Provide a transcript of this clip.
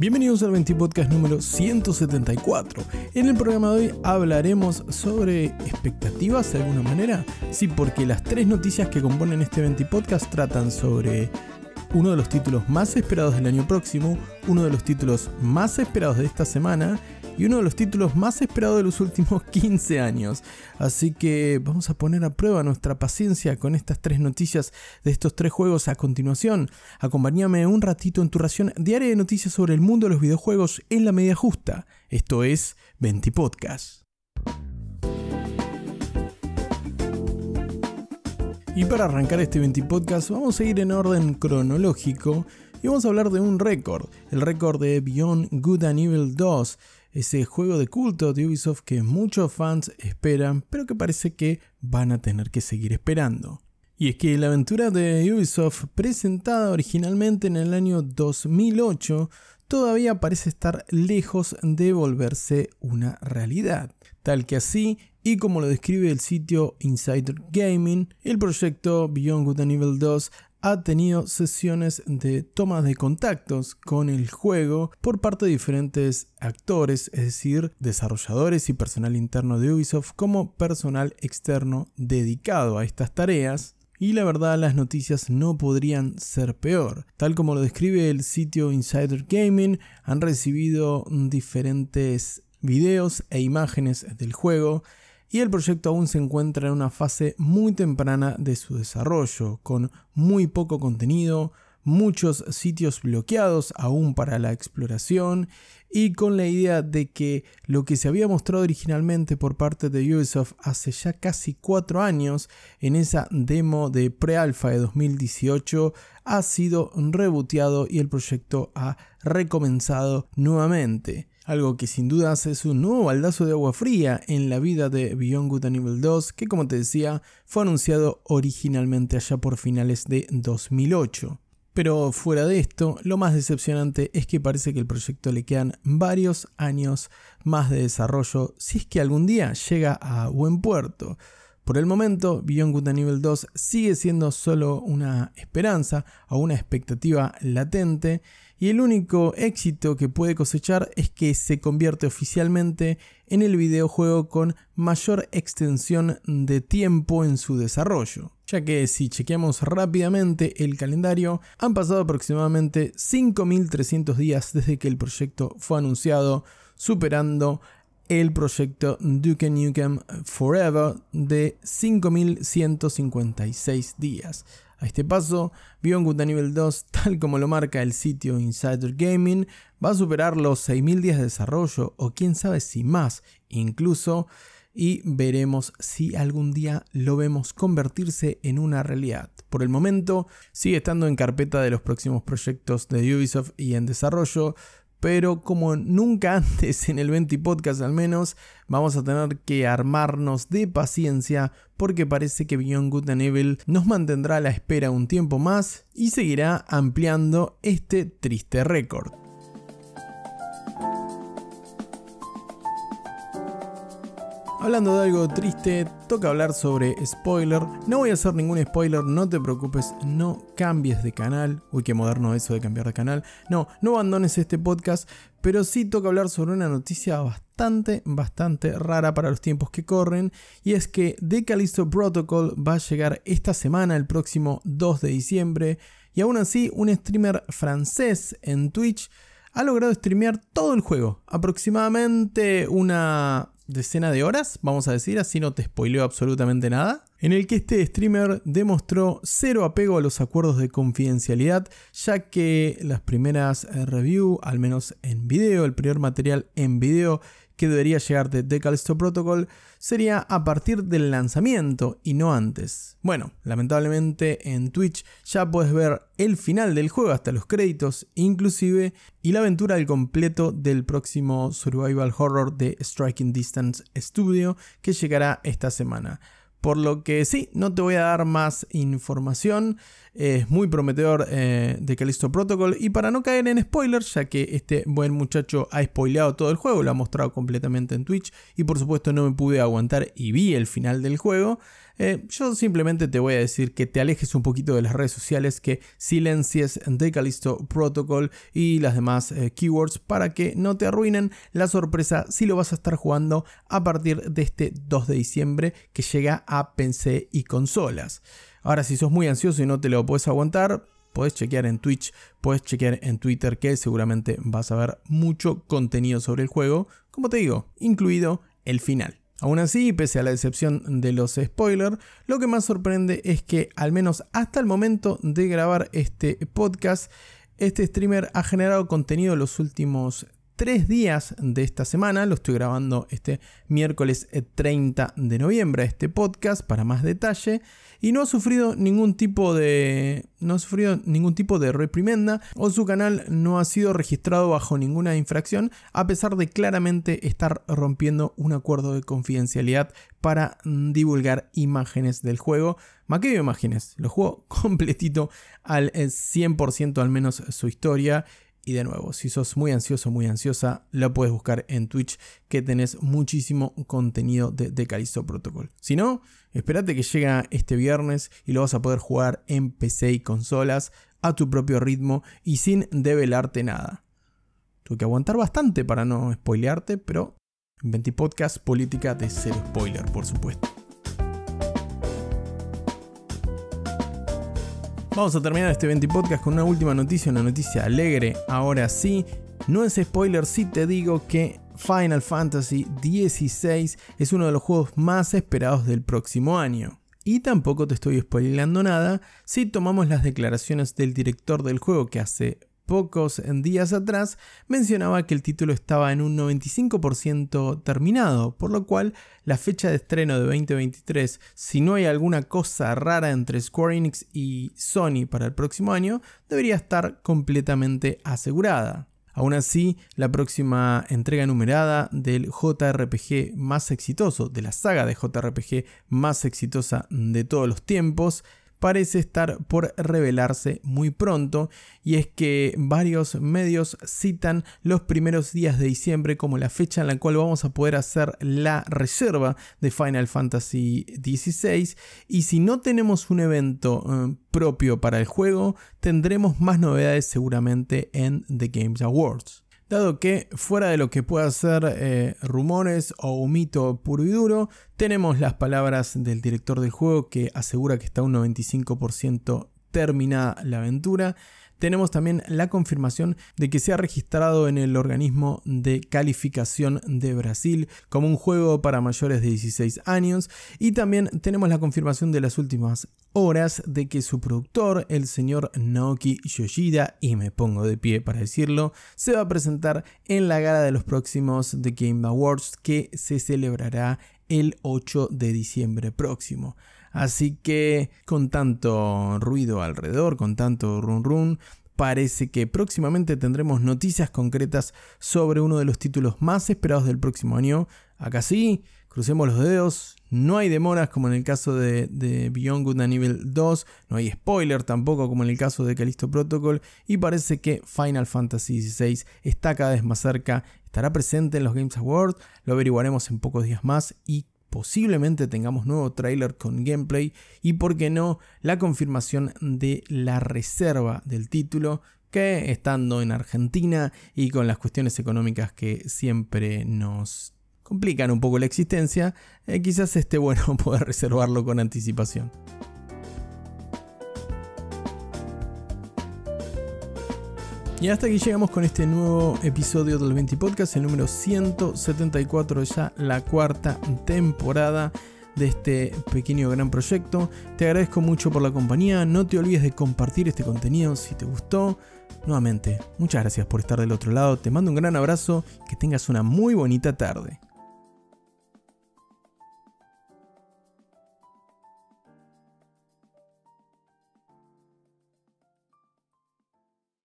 Bienvenidos al 20 Podcast número 174. En el programa de hoy hablaremos sobre expectativas de alguna manera. Sí, porque las tres noticias que componen este 20 Podcast tratan sobre uno de los títulos más esperados del año próximo, uno de los títulos más esperados de esta semana y uno de los títulos más esperados de los últimos 15 años. Así que vamos a poner a prueba nuestra paciencia con estas tres noticias de estos tres juegos a continuación. Acompáñame un ratito en tu ración diaria de noticias sobre el mundo de los videojuegos en la media justa. Esto es 20 Podcast. Y para arrancar este 20 podcast vamos a ir en orden cronológico y vamos a hablar de un récord, el récord de Beyond Good and Evil 2, ese juego de culto de Ubisoft que muchos fans esperan, pero que parece que van a tener que seguir esperando. Y es que la aventura de Ubisoft, presentada originalmente en el año 2008, todavía parece estar lejos de volverse una realidad. Tal que así, y como lo describe el sitio Insider Gaming, el proyecto Beyond Good and Evil 2 ha tenido sesiones de tomas de contactos con el juego por parte de diferentes actores, es decir, desarrolladores y personal interno de Ubisoft como personal externo dedicado a estas tareas. Y la verdad las noticias no podrían ser peor. Tal como lo describe el sitio Insider Gaming, han recibido diferentes videos e imágenes del juego y el proyecto aún se encuentra en una fase muy temprana de su desarrollo, con muy poco contenido, muchos sitios bloqueados aún para la exploración y con la idea de que lo que se había mostrado originalmente por parte de Ubisoft hace ya casi cuatro años en esa demo de pre-alpha de 2018 ha sido reboteado y el proyecto ha recomenzado nuevamente algo que sin dudas es un nuevo baldazo de agua fría en la vida de Beyond Good and Evil 2, que como te decía, fue anunciado originalmente allá por finales de 2008. Pero fuera de esto, lo más decepcionante es que parece que el proyecto le quedan varios años más de desarrollo si es que algún día llega a buen puerto. Por el momento, Beyond Good and Evil 2 sigue siendo solo una esperanza o una expectativa latente y el único éxito que puede cosechar es que se convierte oficialmente en el videojuego con mayor extensión de tiempo en su desarrollo, ya que si chequeamos rápidamente el calendario, han pasado aproximadamente 5.300 días desde que el proyecto fue anunciado, superando el proyecto Duke Nukem Forever de 5.156 días. A este paso, Beyond Good Nivel 2, tal como lo marca el sitio Insider Gaming, va a superar los 6.000 días de desarrollo o quién sabe si más incluso y veremos si algún día lo vemos convertirse en una realidad. Por el momento sigue estando en carpeta de los próximos proyectos de Ubisoft y en desarrollo, pero como nunca antes en el 20 Podcast al menos, vamos a tener que armarnos de paciencia porque parece que Beyond Good and Evil nos mantendrá a la espera un tiempo más y seguirá ampliando este triste récord. Hablando de algo triste, toca hablar sobre spoiler. No voy a hacer ningún spoiler, no te preocupes, no cambies de canal. Uy, qué moderno eso de cambiar de canal. No, no abandones este podcast, pero sí toca hablar sobre una noticia bastante, bastante rara para los tiempos que corren. Y es que The Callisto Protocol va a llegar esta semana, el próximo 2 de diciembre. Y aún así, un streamer francés en Twitch ha logrado streamear todo el juego. Aproximadamente una decena de horas, vamos a decir, así no te spoileo absolutamente nada, en el que este streamer demostró cero apego a los acuerdos de confidencialidad, ya que las primeras eh, reviews, al menos en video, el primer material en video que debería llegar de The Callisto Protocol sería a partir del lanzamiento y no antes. Bueno, lamentablemente en Twitch ya puedes ver el final del juego hasta los créditos inclusive y la aventura al completo del próximo survival horror de Striking Distance Studio que llegará esta semana. Por lo que sí, no te voy a dar más información. Es muy prometedor eh, de Callisto Protocol. Y para no caer en spoilers, ya que este buen muchacho ha spoileado todo el juego, lo ha mostrado completamente en Twitch. Y por supuesto no me pude aguantar y vi el final del juego. Eh, yo simplemente te voy a decir que te alejes un poquito de las redes sociales, que silencies de Callisto Protocol y las demás eh, keywords para que no te arruinen la sorpresa si lo vas a estar jugando a partir de este 2 de diciembre que llega a PC y consolas. Ahora, si sos muy ansioso y no te lo puedes aguantar, puedes chequear en Twitch, puedes chequear en Twitter que seguramente vas a ver mucho contenido sobre el juego, como te digo, incluido el final. Aún así, pese a la decepción de los spoilers, lo que más sorprende es que al menos hasta el momento de grabar este podcast, este streamer ha generado contenido los últimos tres días de esta semana. Lo estoy grabando este miércoles 30 de noviembre, este podcast, para más detalle. Y no ha sufrido ningún tipo de. No ha sufrido ningún tipo de reprimenda. O su canal no ha sido registrado bajo ninguna infracción. A pesar de claramente estar rompiendo un acuerdo de confidencialidad para divulgar imágenes del juego. Maquedo imágenes. Lo juego completito al 100% eh, al menos su historia. Y de nuevo, si sos muy ansioso, muy ansiosa, la puedes buscar en Twitch, que tenés muchísimo contenido de, de Callisto Protocol. Si no, espérate que llega este viernes y lo vas a poder jugar en PC y consolas a tu propio ritmo y sin develarte nada. Tuve que aguantar bastante para no spoilearte, pero en 20 Podcast, política de ser spoiler, por supuesto. Vamos a terminar este 20 podcast con una última noticia, una noticia alegre. Ahora sí, no es spoiler si te digo que Final Fantasy XVI es uno de los juegos más esperados del próximo año. Y tampoco te estoy spoilando nada si tomamos las declaraciones del director del juego que hace pocos días atrás mencionaba que el título estaba en un 95% terminado, por lo cual la fecha de estreno de 2023, si no hay alguna cosa rara entre Square Enix y Sony para el próximo año, debería estar completamente asegurada. Aún así, la próxima entrega numerada del JRPG más exitoso, de la saga de JRPG más exitosa de todos los tiempos, parece estar por revelarse muy pronto y es que varios medios citan los primeros días de diciembre como la fecha en la cual vamos a poder hacer la reserva de Final Fantasy XVI y si no tenemos un evento eh, propio para el juego tendremos más novedades seguramente en The Games Awards dado que fuera de lo que pueda ser eh, rumores o un mito puro y duro, tenemos las palabras del director del juego que asegura que está un 95% terminada la aventura tenemos también la confirmación de que se ha registrado en el organismo de calificación de Brasil como un juego para mayores de 16 años y también tenemos la confirmación de las últimas horas de que su productor, el señor Naoki Yoshida, y me pongo de pie para decirlo, se va a presentar en la gala de los próximos The Game Awards que se celebrará el 8 de diciembre próximo. Así que con tanto ruido alrededor, con tanto run run, parece que próximamente tendremos noticias concretas sobre uno de los títulos más esperados del próximo año. Acá sí, crucemos los dedos, no hay demoras como en el caso de, Beyond Good and Evil 2, no hay spoiler tampoco como en el caso de Callisto Protocol. Y parece que Final Fantasy XVI está cada vez más cerca, estará presente en los Games Awards, lo averiguaremos en pocos días más y posiblemente tengamos nuevo trailer con gameplay y, por qué no, la confirmación de la reserva del título que estando en Argentina y con las cuestiones económicas que siempre nos complican un poco la existencia, eh, quizás esté bueno poder reservarlo con anticipación. Y hasta aquí llegamos con este nuevo episodio del 20 Podcast, el número 174, ya la cuarta temporada de este pequeño gran proyecto. Te agradezco mucho por la compañía, no te olvides de compartir este contenido si te gustó. Nuevamente, muchas gracias por estar del otro lado, te mando un gran abrazo, que tengas una muy bonita tarde.